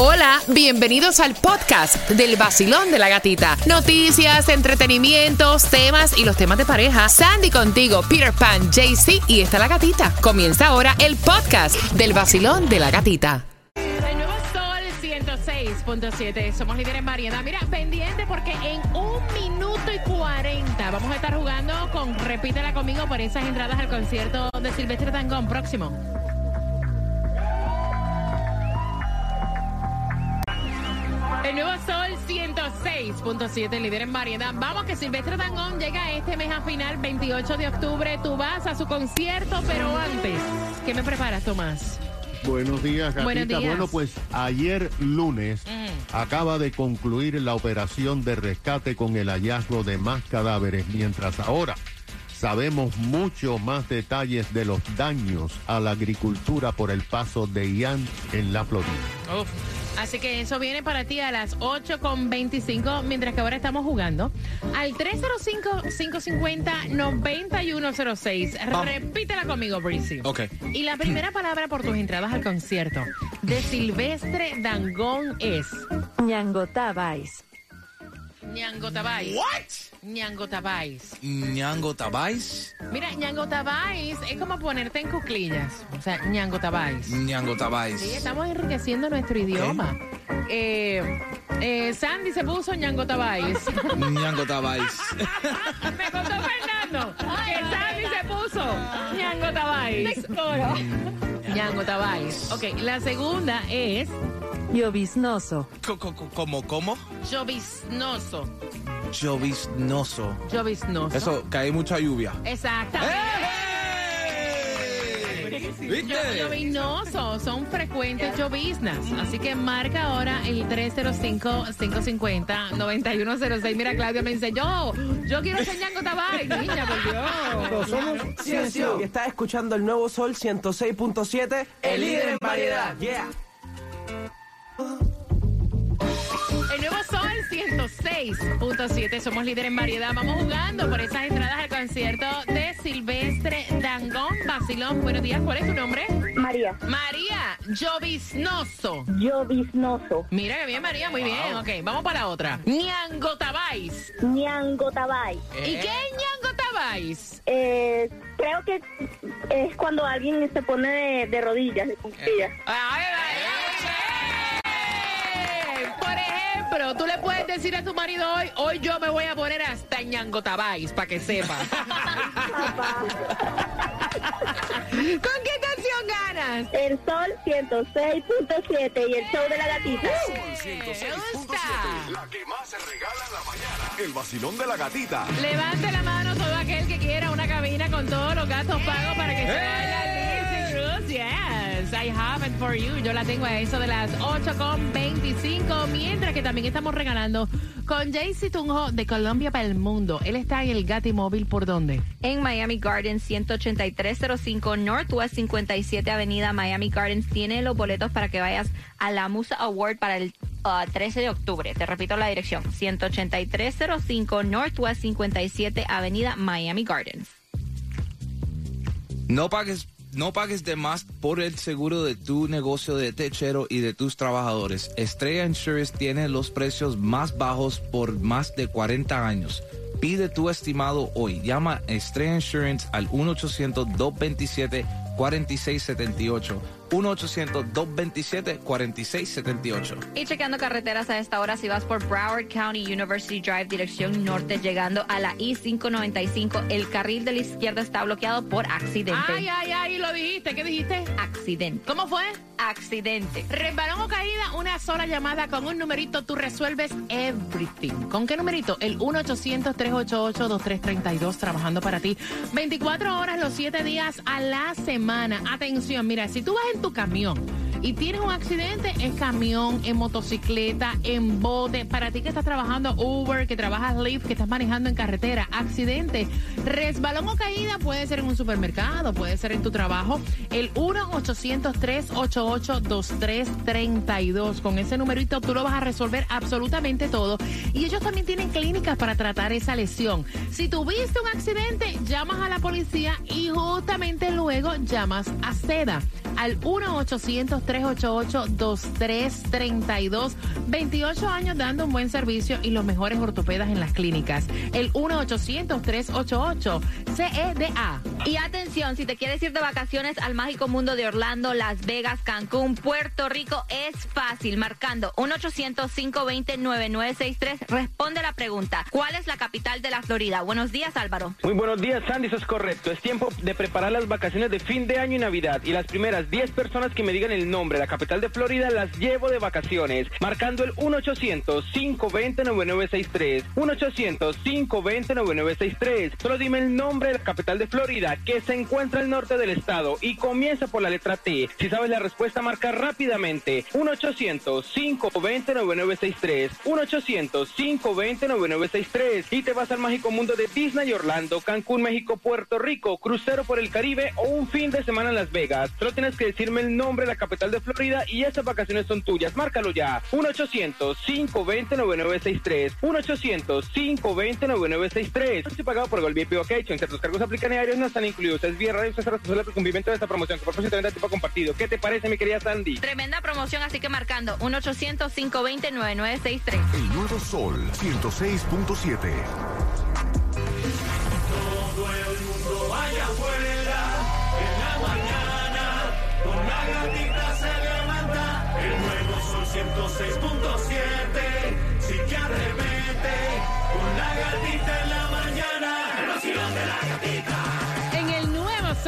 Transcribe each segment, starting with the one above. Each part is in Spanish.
Hola, bienvenidos al podcast del vacilón de la gatita. Noticias, entretenimientos, temas y los temas de pareja. Sandy contigo, Peter Pan, JC y está la gatita. Comienza ahora el podcast del vacilón de la gatita. El nuevo Sol 106.7. Somos líderes en. Mira, pendiente porque en un minuto y 40 vamos a estar jugando con Repítela conmigo por esas entradas al concierto de Silvestre Tangón próximo. El nuevo Sol 106.7, líder en variedad. Vamos que Silvestre Tangón llega este mes a final, 28 de octubre. Tú vas a su concierto, pero antes, ¿qué me preparas, Tomás? Buenos días, gatita. Buenos días. Bueno, pues ayer lunes Mm. acaba de concluir la operación de rescate con el hallazgo de más cadáveres, mientras ahora sabemos mucho más detalles de los daños a la agricultura por el paso de Ian en la Florida. Así que eso viene para ti a las 8.25, mientras que ahora estamos jugando al 305-550-9106. Repítela conmigo, Breezy. Ok. Y la primera palabra por tus entradas al concierto de Silvestre Dangón es Ñango Tabais. Ñango Tabais. What? Ñango Tabais. Ñango Tabais. Mira, Ñango Tabais es como ponerte en cuclillas. O sea, Ñango Tabais. Ñango Sí, Tabais. estamos enriqueciendo nuestro idioma. Eh, eh, Sandy se puso Ñango Tabais. Ñango Tabais. Me contó Fernando que Sandy se puso Ñango Tabais. Ñango Tabais. Ok, la segunda es Lloviznoso. ¿Cómo, cómo? lloviznoso. Lloviznoso. Lloviznoso. Eso, que hay mucha lluvia. Exactamente. ¡Eh! Lloviznoso, son frecuentes lloviznas. Así que marca ahora el 305-550-9106. Mira, Claudia me dice, yo, yo quiero ser Ñango Tabais, niña, por Dios. Somos Ciencio y estás escuchando el nuevo Sol 106.7, el líder en variedad. Yeah. El nuevo Sol 106.7. Somos líder en variedad. Vamos jugando por esas entradas al concierto de Silvestre Dangón Basilón. Buenos días. ¿Cuál es tu nombre? María, María Lloviznoso. lloviznoso, Mira que bien, María. Muy bien. Ok, vamos para la otra. Ñango Tabais. ñango tabay. ¿Y qué es Ñango Tabais? Eh, creo que es cuando alguien se pone de, de rodillas, de cuclillas. Ay, ay, ay. Ejemplo, tú le puedes decir a tu marido hoy, hoy yo me voy a poner hasta Ñango Tabais, para que sepa. ¿Con qué canción ganas? El Sol 106.7 y el show de la gatita. Me gusta. La que más se regala en la mañana. El vacilón de la gatita. Levante la mano todo aquel que quiera una cabina con todos los gastos pagos para que se vaya a Disney Cruise. Yes, I have it for you. Yo la tengo a eso de las 8.25, mientras que también estamos regalando con Jaycee Tunjo de Colombia para el mundo. Él está en el Gati Móvil, ¿por dónde? en Miami Gardens 18305 Northwest 57 Avenida Miami Gardens tiene los boletos para que vayas a la Musa Award para el uh, 13 de octubre. Te repito la dirección 18305 Northwest 57 Avenida Miami Gardens. No pagues, no pagues de más por el seguro de tu negocio de techero y de tus trabajadores. Estrella Insurance tiene los precios más bajos por más de 40 años. Pide tu estimado hoy. Llama a Estrella Insurance al 1-800-227-4678. 1-800-227-4678. Y chequeando carreteras a esta hora, si vas por Broward County University Drive, dirección norte, llegando a la I-595, el carril de la izquierda está bloqueado por accidente. Ay, ay, ay, lo dijiste. ¿Qué dijiste? Accidente. ¿Cómo fue? Accidente. Resbalón o caída, una sola llamada con un numerito, tú resuelves everything. ¿Con qué numerito? El 1-800-388-2332, trabajando para ti. 24 horas los 7 días a la semana. Atención, mira, si tú vas en tu camión y tienes un accidente, es camión, en motocicleta, en bote. Para ti que estás trabajando Uber, que trabajas Lyft, que estás manejando en carretera, accidente, resbalón o caída puede ser en un supermercado, puede ser en tu trabajo. El 1-800-388-2332. Con ese numerito tú lo vas a resolver absolutamente todo. Y ellos también tienen clínicas para tratar esa lesión. Si tuviste un accidente, llamas a la policía y justamente luego llamas a SEDA. Al 1-800-388-2332. 28 años dando un buen servicio y los mejores ortopedas en las clínicas. El 1-800-388-CEDA. Y atención, si te quieres ir de vacaciones al mágico mundo de Orlando, Las Vegas, Cancún, Puerto Rico, es fácil. Marcando 1-800-520-9963. Responde la pregunta: ¿Cuál es la capital de la Florida? Buenos días, Álvaro. Muy buenos días, Sandy, eso es correcto. Es tiempo de preparar las vacaciones de fin de año y Navidad. Y las primeras 10 personas que me digan el nombre de la capital de Florida las llevo de vacaciones. Marcando el 1-800-520-9963. 1-800-520-9963. Solo dime el nombre de la capital de Florida, que se encuentra al norte del estado y comienza por la letra T. Si sabes la respuesta, marca rápidamente. 1-800-520-9963. 1-800-520-9963. Y te vas al mágico mundo de Disney Orlando, Cancún, México, Puerto Rico, crucero por el Caribe o un fin de semana en Las Vegas. Solo tienes que decirme el nombre de la capital de Florida y estas vacaciones son tuyas. Márcalo ya. 1-800-520-9963. 1-800-520-9963. Estoy pagado por VIP Vacation. Ciertos cargos aplican diarios no están incluidos. Es vía radio. Usted se responsable por el cumplimiento de esta promoción. Que por venda tipo compartido. ¿Qué te parece, mi querida Sandy? Tremenda promoción, así que marcando 1-800-520-9963. El nuevo Sol 106.7. Todo el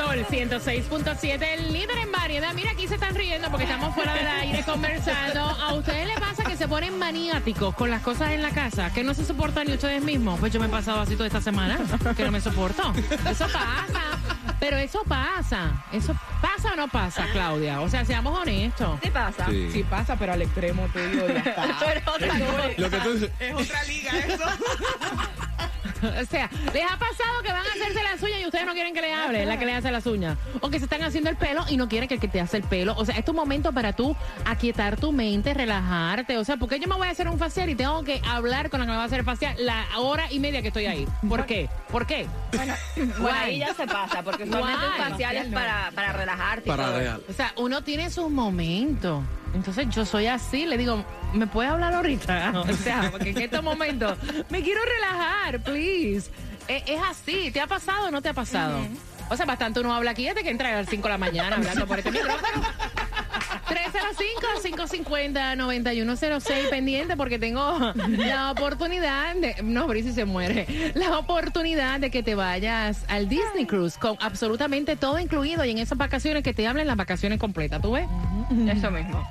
Sol 106.7, el líder en variedad. Mira, aquí se están riendo porque estamos fuera del aire conversando. ¿A ustedes les pasa que se ponen maniáticos con las cosas en la casa? Que no se soportan ni ustedes mismos. Pues yo me he pasado así toda esta semana, que no me soporto. Eso pasa. Pero eso pasa. ¿Eso pasa o no pasa, Claudia? O sea, seamos honestos. ¿Qué pasa? Sí. Sí pasa, pero al extremo te digo, ya está. Pero otra. Lo que tú Es otra liga eso. O sea, ¿les ha pasado que van a hacerse las uñas y ustedes no quieren que le hable la que le hace las uñas? O que se están haciendo el pelo y no quieren que el que te hace el pelo. O sea, es tu momento para tú aquietar tu mente, relajarte. O sea, porque yo me voy a hacer un facial y tengo que hablar con la que me va a hacer el facial la hora y media que estoy ahí. ¿Por qué? ¿Por qué? Bueno, bueno, ahí ya se pasa, porque usualmente un facial es para, para relajarte. y para real. O sea, uno tiene sus momentos. Entonces yo soy así, le digo, ¿me puede hablar ahorita? O sea, porque en estos momentos me quiero relajar, please. Es, es así, ¿te ha pasado o no te ha pasado? O sea, bastante uno habla aquí desde que entra a las 5 de la mañana hablando por este micrófono. 305-550-9106 pendiente porque tengo la oportunidad de... No, Brice se muere. La oportunidad de que te vayas al Disney Cruise con absolutamente todo incluido y en esas vacaciones que te hablen las vacaciones completas. ¿Tú ves? Eso mismo.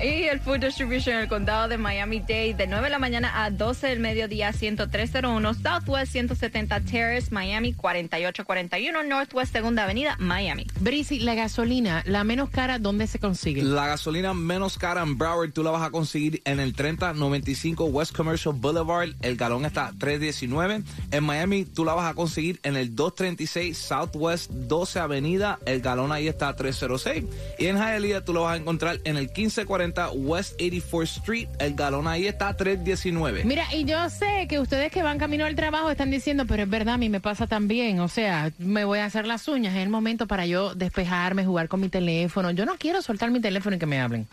Y el Food Distribution en el condado de Miami-Dade de 9 de la mañana a 12 del mediodía 10301 Southwest 170 Terrace Miami 4841 Northwest Segunda Avenida Miami. Brice, la gasolina, la menos cara, ¿dónde se consigue? La gasolina menos cara en Broward tú la vas a conseguir en el 3095 West Commercial Boulevard. El galón está a 319. En Miami tú la vas a conseguir en el 236 Southwest 12 Avenida. El galón ahí está a 306. Y en Hialeah tú lo vas a encontrar en el 1540 West 84th Street. El galón ahí está a 319. Mira, y yo sé que ustedes que van camino al trabajo están diciendo, pero es verdad, a mí me pasa también. O sea, me voy a hacer las uñas. Es el momento para yo despejarme, jugar con mi teléfono. Yo no quiero soltar mi teléfono y que me hablen.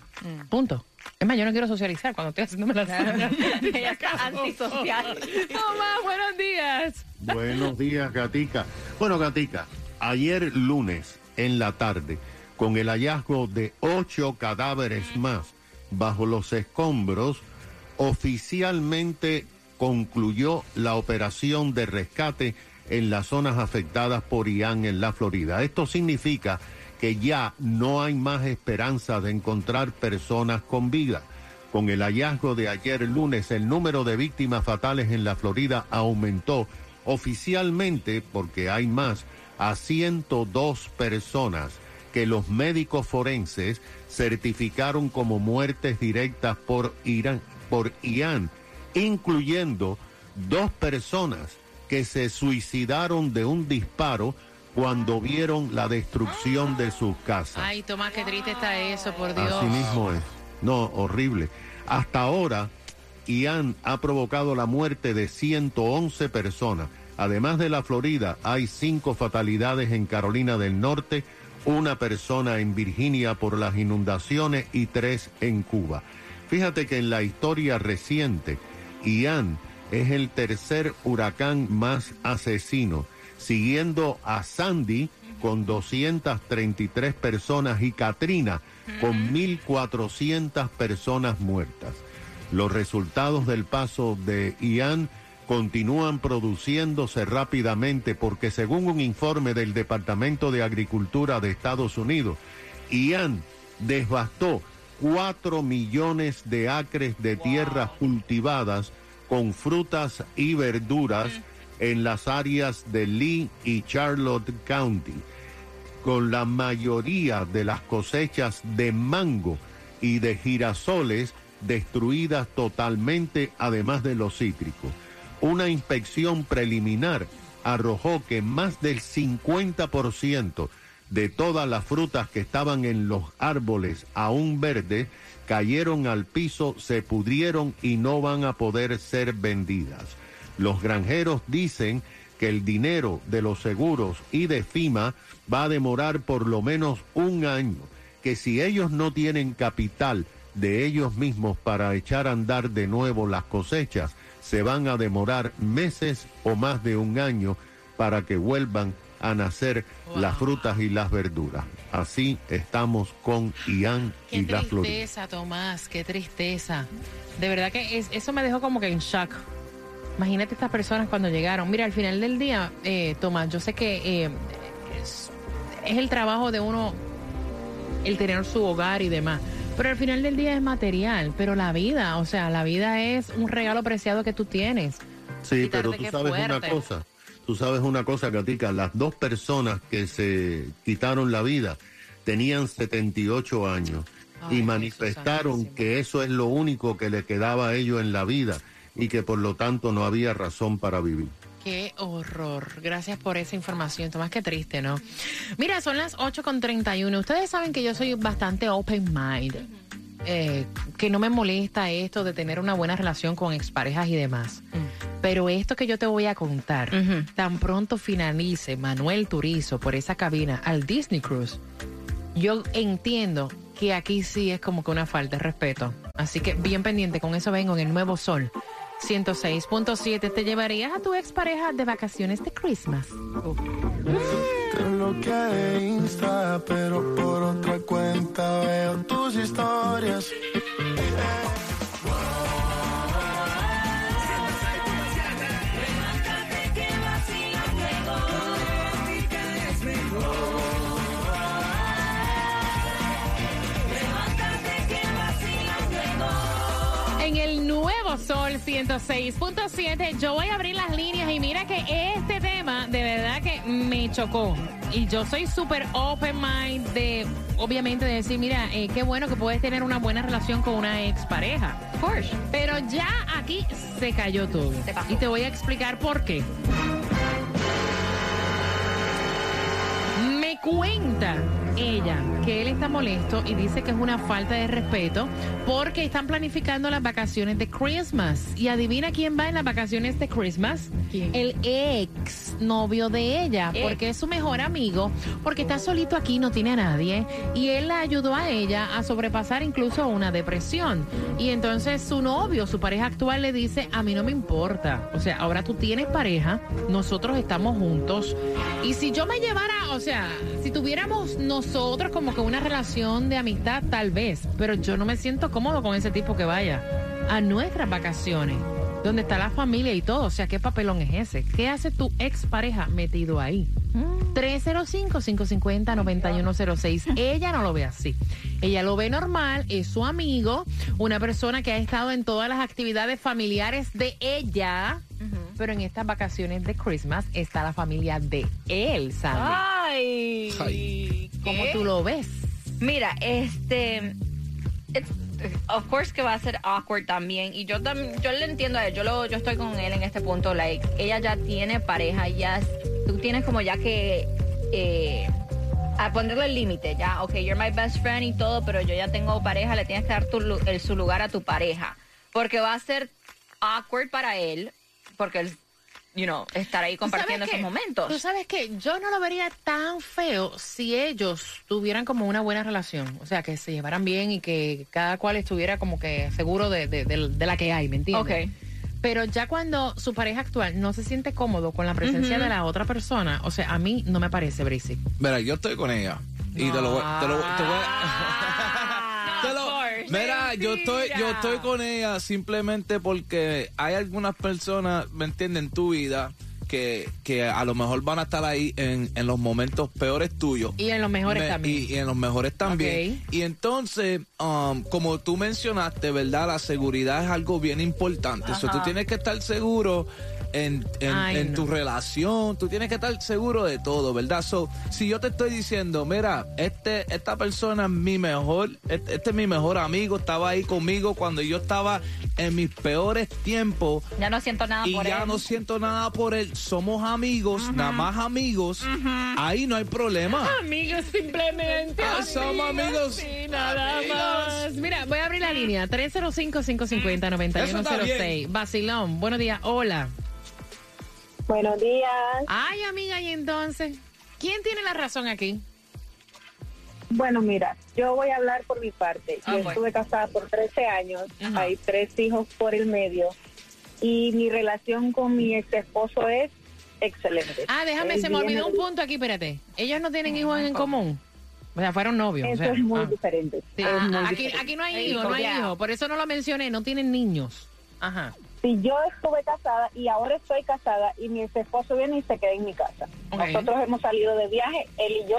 Punto. Es más, yo no quiero socializar cuando estoy haciéndome las uñas. Ella está antisocial. Tomás, buenos días. Buenos días, Gatica. Bueno, Gatica, ayer lunes en la tarde, con el hallazgo de ocho cadáveres más bajo los escombros, oficialmente concluyó la operación de rescate en las zonas afectadas por Ian en la Florida. Esto significa que ya no hay más esperanza de encontrar personas con vida. Con el hallazgo de ayer lunes, el número de víctimas fatales en la Florida aumentó oficialmente, porque hay más, a 102 personas que los médicos forenses certificaron como muertes directas por Irán, por Ian, incluyendo dos personas que se suicidaron de un disparo cuando vieron la destrucción de sus casas. Ay, Tomás, qué triste está eso, por Dios. Así mismo es. No, horrible. Hasta ahora, Ian ha provocado la muerte de 111 personas. Además de la Florida, hay cinco fatalidades en Carolina del Norte, una persona en Virginia por las inundaciones y tres en Cuba. Fíjate que en la historia reciente, Ian es el tercer huracán más asesino, siguiendo a Sandy con 233 personas y Katrina con 1.400 personas muertas. Los resultados del paso de Ian continúan produciéndose rápidamente porque según un informe del Departamento de Agricultura de Estados Unidos, Ian devastó 4 millones de acres de tierras cultivadas con frutas y verduras en las áreas de Lee y Charlotte County, con la mayoría de las cosechas de mango y de girasoles destruidas totalmente, además de los cítricos. Una inspección preliminar arrojó que más del 50% de todas las frutas que estaban en los árboles aún verdes cayeron al piso, se pudrieron y no van a poder ser vendidas. Los granjeros dicen que el dinero de los seguros y de FIMA va a demorar por lo menos un año, que si ellos no tienen capital de ellos mismos para echar a andar de nuevo las cosechas, se van a demorar meses o más de un año para que vuelvan a nacer las frutas y las verduras. Así estamos con Ian Qué y la Florida. tristeza, Tomás, qué tristeza. De verdad que es- eso me dejó como que en shock. Imagínate estas personas cuando llegaron. Mira, al final del día, eh, Tomás, yo sé que eh, es, es el trabajo de uno el tener su hogar y demás. Pero al final del día es material. Pero la vida, o sea, la vida es un regalo preciado que tú tienes. Sí, pero tú sabes una cosa. Tú sabes una cosa, Gatica. Las dos personas que se quitaron la vida tenían 78 años Ay, y manifestaron que eso es lo único que le quedaba a ellos en la vida y que por lo tanto no había razón para vivir. Qué horror. Gracias por esa información, Tomás. Qué triste, ¿no? Mira, son las 8.31. Ustedes saben que yo soy bastante open mind. eh, que no me molesta esto de tener una buena relación con exparejas y demás. Pero esto que yo te voy a contar, tan pronto finalice Manuel Turizo por esa cabina al Disney Cruise, yo entiendo que aquí sí es como que una falta de respeto. Así que bien pendiente, con eso vengo en el Nuevo Sol. 106.7, ¿te llevarías a tu expareja de vacaciones de Christmas? Te bloqueé de Insta, pero por otra cuenta veo tus historias. Sol 106.7, yo voy a abrir las líneas y mira que este tema de verdad que me chocó. Y yo soy súper open mind de, obviamente, de decir, mira, eh, qué bueno que puedes tener una buena relación con una expareja. Of course. Pero ya aquí se cayó todo. Y te voy a explicar por qué. Me cuenta ella que él está molesto y dice que es una falta de respeto porque están planificando las vacaciones de Christmas. Y adivina quién va en las vacaciones de Christmas? El ex novio de ella, porque es su mejor amigo, porque está solito aquí, no tiene a nadie. Y él la ayudó a ella a sobrepasar incluso una depresión. Y entonces su novio, su pareja actual, le dice, a mí no me importa. O sea, ahora tú tienes pareja, nosotros estamos juntos. Y si yo me llevara, o sea, si tuviéramos nosotros como que una relación de amistad, tal vez, pero yo no me siento cómodo con ese tipo que vaya a nuestras vacaciones, donde está la familia y todo. O sea, ¿qué papelón es ese? ¿Qué hace tu expareja metido ahí? 305-550-9106. Ella no lo ve así. Ella lo ve normal, es su amigo, una persona que ha estado en todas las actividades familiares de ella. Pero en estas vacaciones de Christmas está la familia de él, Sandy. Ay. ¿Cómo tú lo ves? Mira, este. it's- of course que va a ser awkward también. Y yo también, yo le entiendo a él. Yo lo, yo estoy con él en este punto. Like, ella ya tiene pareja, ya tú tienes como ya que eh, a ponerle el límite. Ya, ok, you're my best friend y todo, pero yo ya tengo pareja, le tienes que dar tu, el, su lugar a tu pareja. Porque va a ser awkward para él, porque él you know, estar ahí compartiendo esos momentos. Tú sabes que yo no lo vería tan feo si ellos tuvieran como una buena relación. O sea, que se llevaran bien y que cada cual estuviera como que seguro de, de- de- de la que hay, ¿me entiendes? Ok. Pero ya cuando su pareja actual no se siente cómodo con la presencia de la otra persona, o sea, a mí no me parece, Brissy. Mira, yo estoy con ella. Y te lo voy, te lo, te voy- Ah, te Mira, yo estoy, yo estoy con ella simplemente porque hay algunas personas, ¿me entienden? En tu vida que, que a lo mejor van a estar ahí en, en los momentos peores tuyos. Y en los mejores Me- también. Y, y en los mejores también. Y entonces, um, como tú mencionaste, ¿verdad? La seguridad es algo bien importante. Eso tú Ajá. tienes que estar seguro en, en, Ay, en no. tu relación, tú tienes que estar seguro de todo, ¿verdad? So, si yo te estoy diciendo, mira, este, esta persona es mi mejor, este, este es mi mejor amigo, estaba ahí conmigo cuando yo estaba en mis peores tiempos. Ya no siento nada Y por ya él. no siento nada por él, somos amigos, nada más amigos, ahí no hay problema. Amigos, simplemente. Ah, somos amigos. Sí, nada Amigos. más. Mira, voy a abrir la línea. 305-550-9106. Basilón, buenos días. Hola. Buenos días. Ay, amiga, y entonces, ¿quién tiene la razón aquí? Bueno, mira, yo voy a hablar por mi parte. Ah, yo bueno. estuve casada por 13 años, Ajá. hay tres hijos por el medio y mi relación con mi ex esposo es excelente. Ah, déjame, Él se me olvidó un punto aquí, espérate. Ellos no tienen hijos en común. O sea, fueron novios. o Eso sea, es muy ah. diferente. Sí, es ah, muy aquí, diferente. aquí no hay hijos, no hay hijos. Por eso no lo mencioné, no tienen niños. Ajá. Si yo estuve casada y ahora estoy casada y mi esposo viene y se queda en mi casa. Nosotros hemos salido de viaje, él y yo,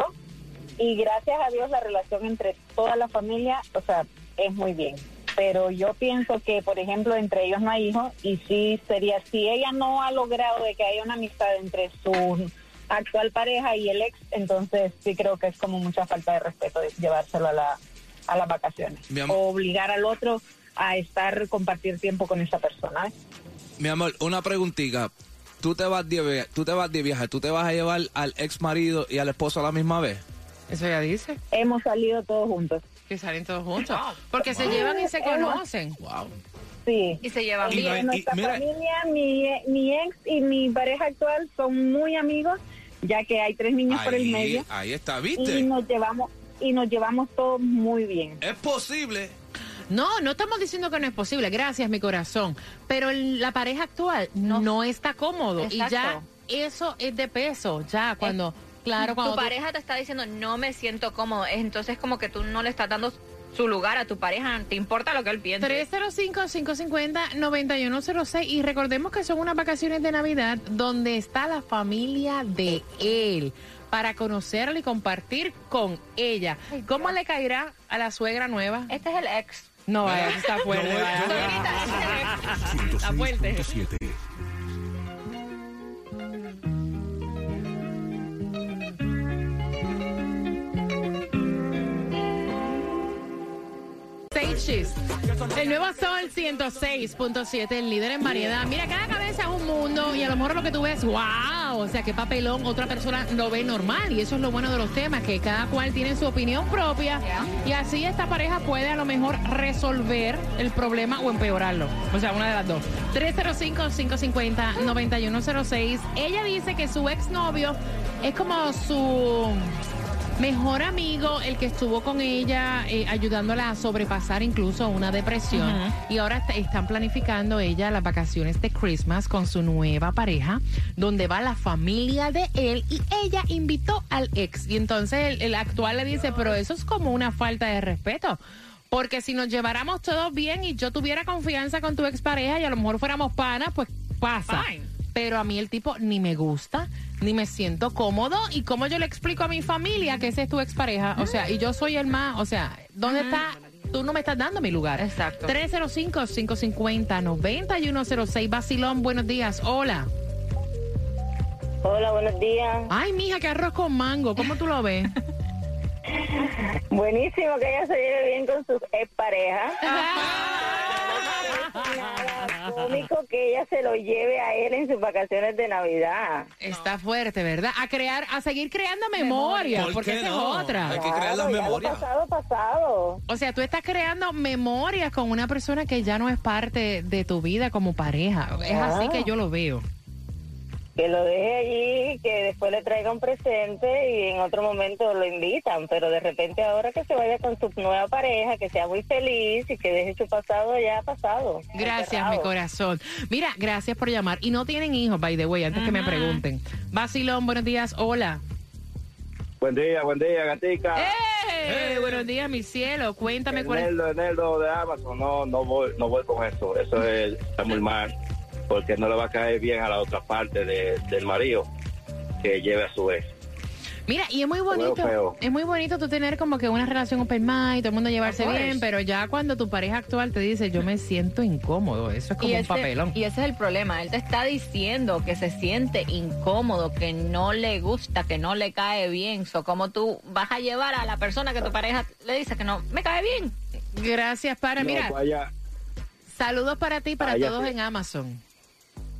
y gracias a Dios la relación entre toda la familia, o sea, es muy bien. Pero yo pienso que, por ejemplo, entre ellos no hay hijos y sí sería, si ella no ha logrado de que haya una amistad entre su actual pareja y el ex, entonces sí creo que es como mucha falta de respeto de llevárselo a, la, a las vacaciones. O obligar al otro a estar, compartir tiempo con esa persona. ¿eh? Mi amor, una preguntita. Tú te vas de viaje, tú te vas de viaje, tú te vas a llevar al ex marido y al esposo a la misma vez. Eso ya dice. Hemos salido todos juntos. Que salen todos juntos. Porque se llevan y se conocen. Wow. Sí. Y se llevan Y no hay- En nuestra mira- familia, mi, mi ex y mi pareja actual son muy amigos, ya que hay tres niños por el medio. ahí está, Y ¿viste? nos llevamos y nos llevamos todos muy bien. Es posible. No, no estamos diciendo que no es posible, gracias mi corazón, pero el- la pareja actual no, está cómodo. Y ya eso es de peso, ya cuando, claro, cuando tu tú- pareja te está diciendo no me siento cómodo, entonces como que tú no le estás dando su lugar a tu pareja, te importa lo que él piense. 305-550-9106 y recordemos que son unas vacaciones de Navidad donde está la familia de él para conocerla y compartir con ella. ¿Cómo le caerá a la suegra nueva? Este es el ex. No, vaya, está fuerte. Está fuerte. 106.7. Stages. El nuevo Sol 106.7, el líder en variedad. Mira, cada cabeza es un mundo y a lo mejor lo que tú ves, wow, o sea, qué papelón, otra persona lo ve normal y eso es lo bueno de los temas, que cada cual tiene su opinión propia y así esta pareja puede a lo mejor resolver el problema o empeorarlo. O sea, una de las dos. 305-550-9106. Ella dice que su exnovio es como su mejor amigo, el que estuvo con ella eh, ayudándola a sobrepasar incluso una depresión. Y ahora est- están planificando ella las vacaciones de Christmas con su nueva pareja, donde va la familia de él y ella invitó al ex. Y entonces el, el actual le dice, pero eso es como una falta de respeto. Porque si nos lleváramos todos bien y yo tuviera confianza con tu expareja y a lo mejor fuéramos panas, pues pasa. Fine. Pero a mí el tipo ni me gusta, ni me siento cómodo. ¿Y cómo yo le explico a mi familia que ese es tu expareja? O sea, y yo soy el más, o sea, ¿dónde está? Tú no me estás dando mi lugar. Exacto. 305-550-9106. Basilón, buenos días. Hola. Hola, buenos días. Ay, mija, qué arroz con mango. ¿Cómo tú lo ves? Buenísimo que ella se lleve bien con sus exparejas. Nada cómico que ella se lo lleve a él en sus vacaciones de Navidad. Está fuerte, ¿verdad? A crear, a seguir creando memoria, ¿Por porque esa no? es otra. Hay que crear las Claro, memorias. pasado, pasado. O sea, tú estás creando memorias con una persona que ya no es parte de tu vida como pareja. Es así Ah. que yo lo veo. Que lo deje allí, que después le traiga un presente y en otro momento lo invitan, pero de repente ahora que se vaya con su nueva pareja, que sea muy feliz y que deje su pasado ya pasado. Gracias, enterrado. mi corazón. Mira, gracias por llamar. Y no tienen hijos, by the way, antes que me pregunten. Basilón, buenos días. Hola. Buen día, buen día, gatica. ¡Eh! Buenos días, mi cielo. Cuéntame cuál es. Neldo, el Neldo de Amazon, no, no voy, no voy con eso. Eso es, está muy mal, porque no le va a caer bien a la otra parte de- del marido que lleve a su vez. Mira, y es muy bonito. Es muy bonito tú tener como que una relación open mind, todo el mundo llevarse bien, pero ya cuando tu pareja actual te dice, yo me siento incómodo, eso es como Y un ese, papelón. y ese es el problema. Él te está diciendo que se siente incómodo, que no le gusta, que no le cae bien. So, ¿Cómo tú vas a llevar a la persona que tu pareja le dice que no me cae bien? Gracias, para. No, Mira, vaya. saludos para ti y para Vaya, todos sí. en Amazon.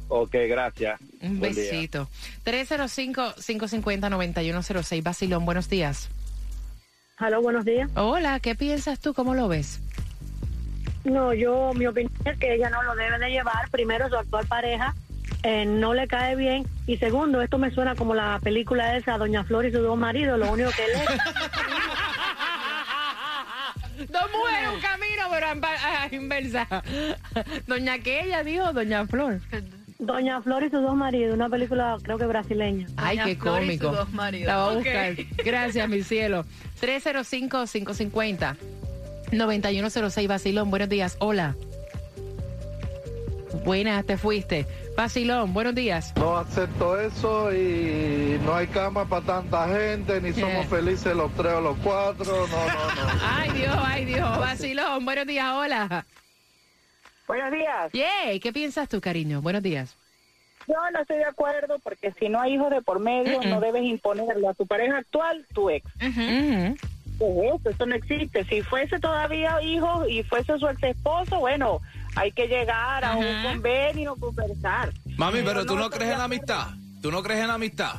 Ok, gracias. Un Buen besito. 305-550-9106. Basilón, buenos días. Hola, buenos días. Hola, ¿qué piensas tú? ¿Cómo lo ves? No, yo, mi opinión es que ella no lo debe de llevar. Primero, su actual pareja eh, no le cae bien. Y segundo, esto me suena como la película esa, Doña Flor y sus dos maridos. Lo único que él es. Dos mujeres, un camino, pero a, a- inversa. Doña aquella dijo, Doña Flor. Doña Flor y sus dos maridos, una película creo que brasileña. Ay, qué cómico. La voy a Ok. buscar. Gracias, mi cielo. 305-550-9106. Basilón, buenos días. Hola. Buenas, te fuiste. Basilón, buenos días. No acepto eso y no hay cama para tanta gente, ni somos Eh. felices los tres o los cuatro. No, no, no. Ay, Dios, ay, Dios. Basilón, buenos días. Hola. Buenos días. Yay, ¿qué piensas tú, cariño? Buenos días. Yo no estoy de acuerdo porque si no hay hijos de por medio, no debes imponerle a tu pareja actual tu ex. Ujú. ¿Qué es eso? Eso no existe. Si fuese todavía hijo y fuese su ex esposo, bueno, hay que llegar a un convenio, conversar. Mami, pero tú no crees en la amistad. ¿Tú no crees en la amistad?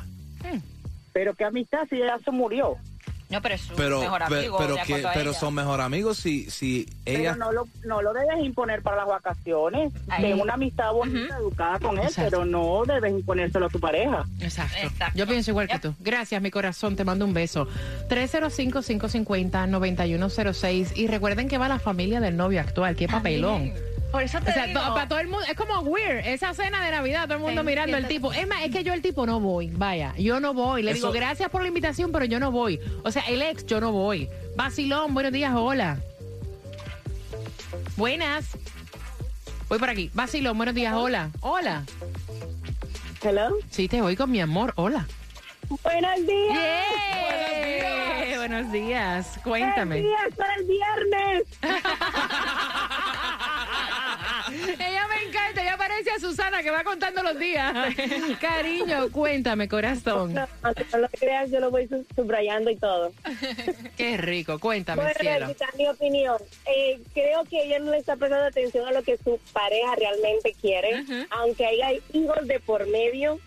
Pero qué amistad si ya se murió. No, pero es su Pero, mejor amigo. pero, que, pero son mejor amigos si, si ella... Pero no lo, no lo debes imponer para las vacaciones. De una amistad bonita, educada con él, Exacto. pero no debes imponérselo a tu pareja. Exacto. Yo pienso igual que tú. Gracias, mi corazón. Te mando un beso. 305-550-9106. Y recuerden que va la familia del novio actual. Qué papelón. Por eso te O sea, digo. to- para todo el mundo, es como weird, esa cena de Navidad, todo el mundo Sí, mirando al tipo. Es más, es que yo el tipo no voy, vaya, yo no voy. Le digo, gracias por la invitación, pero yo no voy. O sea, el ex, yo no voy. Basilón, buenos días, hola. Buenas. Voy por aquí. Basilón, buenos días, hola. Hola. Hello. Sí, te voy con mi amor, hola. Buenos días. Yeah. Buenos días. Cuéntame. Buenos días para el viernes. Ella me encanta, ella parece a Susana que va contando los días. Cariño, cuéntame, corazón. No, no lo creas, yo lo voy sub- subrayando y todo. Qué rico, cuéntame, Bueno, cielo. Mi opinión. Eh, creo que ella no le está prestando atención a lo que su pareja realmente quiere. Aunque haya hijos de por medio,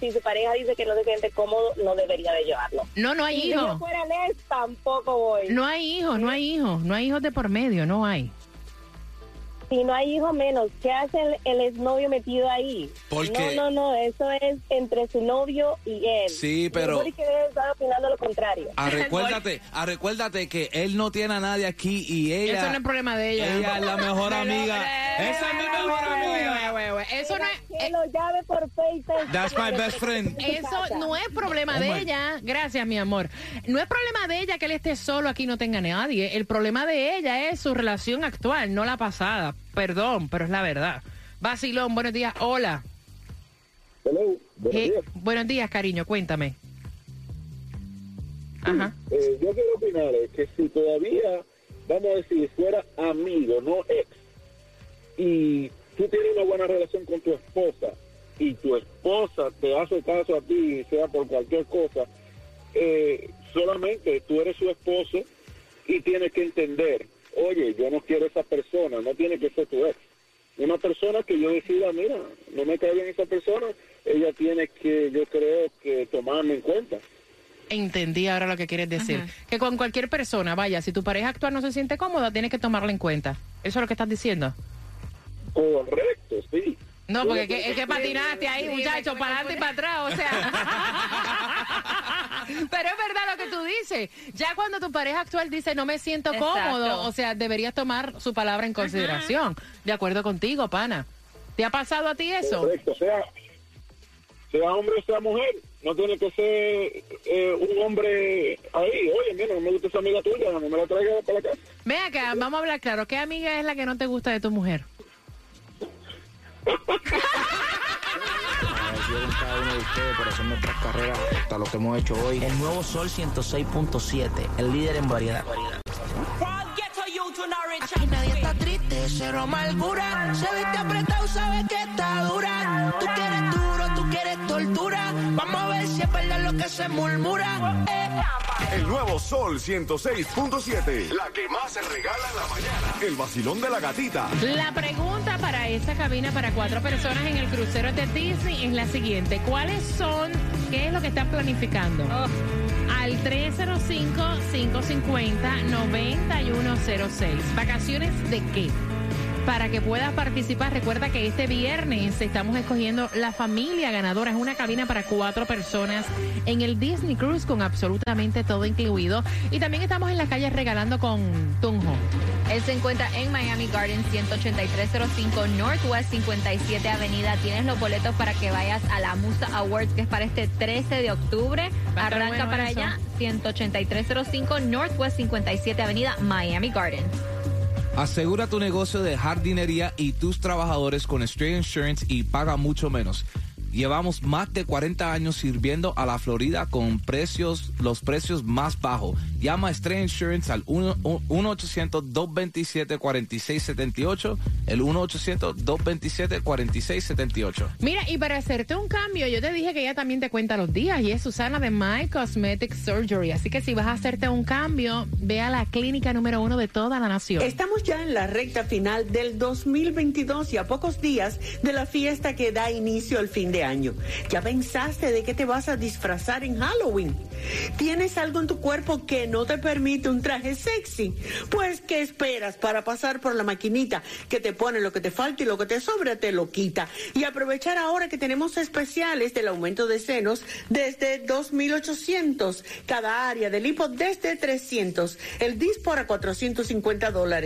si su pareja dice que no se siente cómodo, no debería de llevarlo. No, no hay si hijos. yo fuera tampoco voy. No hay hijos, no hay hijos, no hay hijos de por medio, no hay. Si no hay hijo menos, ¿qué hace el, el exnovio metido ahí? Porque- No, no, no, eso es entre su novio y él. Sí, pero- que estar opinando lo contrario. Ah, recuérdate, ah, recuérdate que él no tiene a nadie aquí y ella... Eso no es problema de ella. Ella es la mejor amiga. Esa es mi mejor amiga. Eso no es... Que lo llame por Facebook. That's my best friend. Eso no es problema Oh de ella. Gracias, mi amor. No es problema de ella que él esté solo aquí y no tenga nadie. El problema de ella es su relación actual, no la pasada. Perdón, pero es la verdad. Basilón, buenos días. Hola. Hello, buenos Eh, días. buenos días, cariño. Cuéntame. Ajá. Eh, yo quiero opinar es que si todavía, vamos a decir, fuera amigo, no ex, y tú tienes una buena relación con tu esposa y tu esposa te hace caso a ti, sea por cualquier cosa, eh, solamente tú eres su esposo y tienes que entender, oye, yo no quiero esa persona, no tiene que ser tu ex. Una persona que yo decida, mira, no me cae bien esa persona, ella tiene que, yo creo que tomarme en cuenta. Entendí ahora lo que quieres decir. Que con cualquier persona, vaya, si tu pareja actual no se siente cómoda, tienes que tomarla en cuenta. ¿Eso es lo que estás diciendo? Correcto, sí. No, porque es que, es que patinaste ahí, muchacho, para adelante y para atrás, o sea. Pero es verdad lo que tú dices. Ya cuando tu pareja actual dice no me siento Exacto. cómodo, o sea, deberías tomar su palabra en consideración. De acuerdo contigo, pana. ¿Te ha pasado a ti eso? Correcto, sea, sea hombre o sea mujer, no tiene que ser eh, un hombre ahí. Oye, mira, no me gusta esa amiga tuya, no me la traigas para la casa. Ven acá, vamos a hablar claro. ¿Qué amiga es la que no te gusta de tu mujer? Agradecido con cada uno de ustedes por hacer nuestras carreras hasta lo que hemos hecho hoy. El nuevo Sol 106.7, el líder en variedad. Aquí nadie está triste, cero amargura. Se viste apretado, sabe que está dura. Tú quieres duro, tú quieres tortura. Vamos a ver si es verdad lo que se murmura. Eh. El nuevo Sol 106.7. La que más se regala en la mañana. El vacilón de la gatita. La pregunta para esa cabina para cuatro personas en el crucero de Disney es la siguiente. ¿Cuáles son, qué es lo que están planificando? Al 305-550-9106. ¿Vacaciones de qué? Para que puedas participar, recuerda que este viernes estamos escogiendo la familia ganadora. Es una cabina para cuatro personas en el Disney Cruise con absolutamente todo incluido. Y también estamos en las calles regalando con Tunjo. Él se encuentra en Miami Gardens 18305 Northwest 57 Avenida. Tienes los boletos para que vayas a la Musa Awards, que es para este 13 de octubre. Arranca bueno para eso. allá 18305 Northwest 57 Avenida, Miami Gardens. Asegura tu negocio de jardinería y tus trabajadores con Stray Insurance y paga mucho menos. Llevamos más de 40 años sirviendo a la Florida con precios, los precios más bajos. Llama a Stray Insurance al 1-800-227-4678, el 1-800-227-4678. Mira, y para hacerte un cambio, yo te dije que ella también te cuenta los días y es Susana de My Cosmetic Surgery. Así que si vas a hacerte un cambio, ve a la clínica número uno de toda la nación. Estamos ya en la recta final del 2022 y a pocos días de la fiesta que da inicio al fin de año. ¿Ya pensaste de qué te vas a disfrazar en Halloween? ¿Tienes algo en tu cuerpo que no te permite un traje sexy? Pues, ¿qué esperas para pasar por la maquinita que te pone lo que te falta y lo que te sobra te lo quita? Y aprovechar ahora que tenemos especiales del aumento de senos desde 2.800, cada área del hipo desde 300, el dispor a 450 dólares.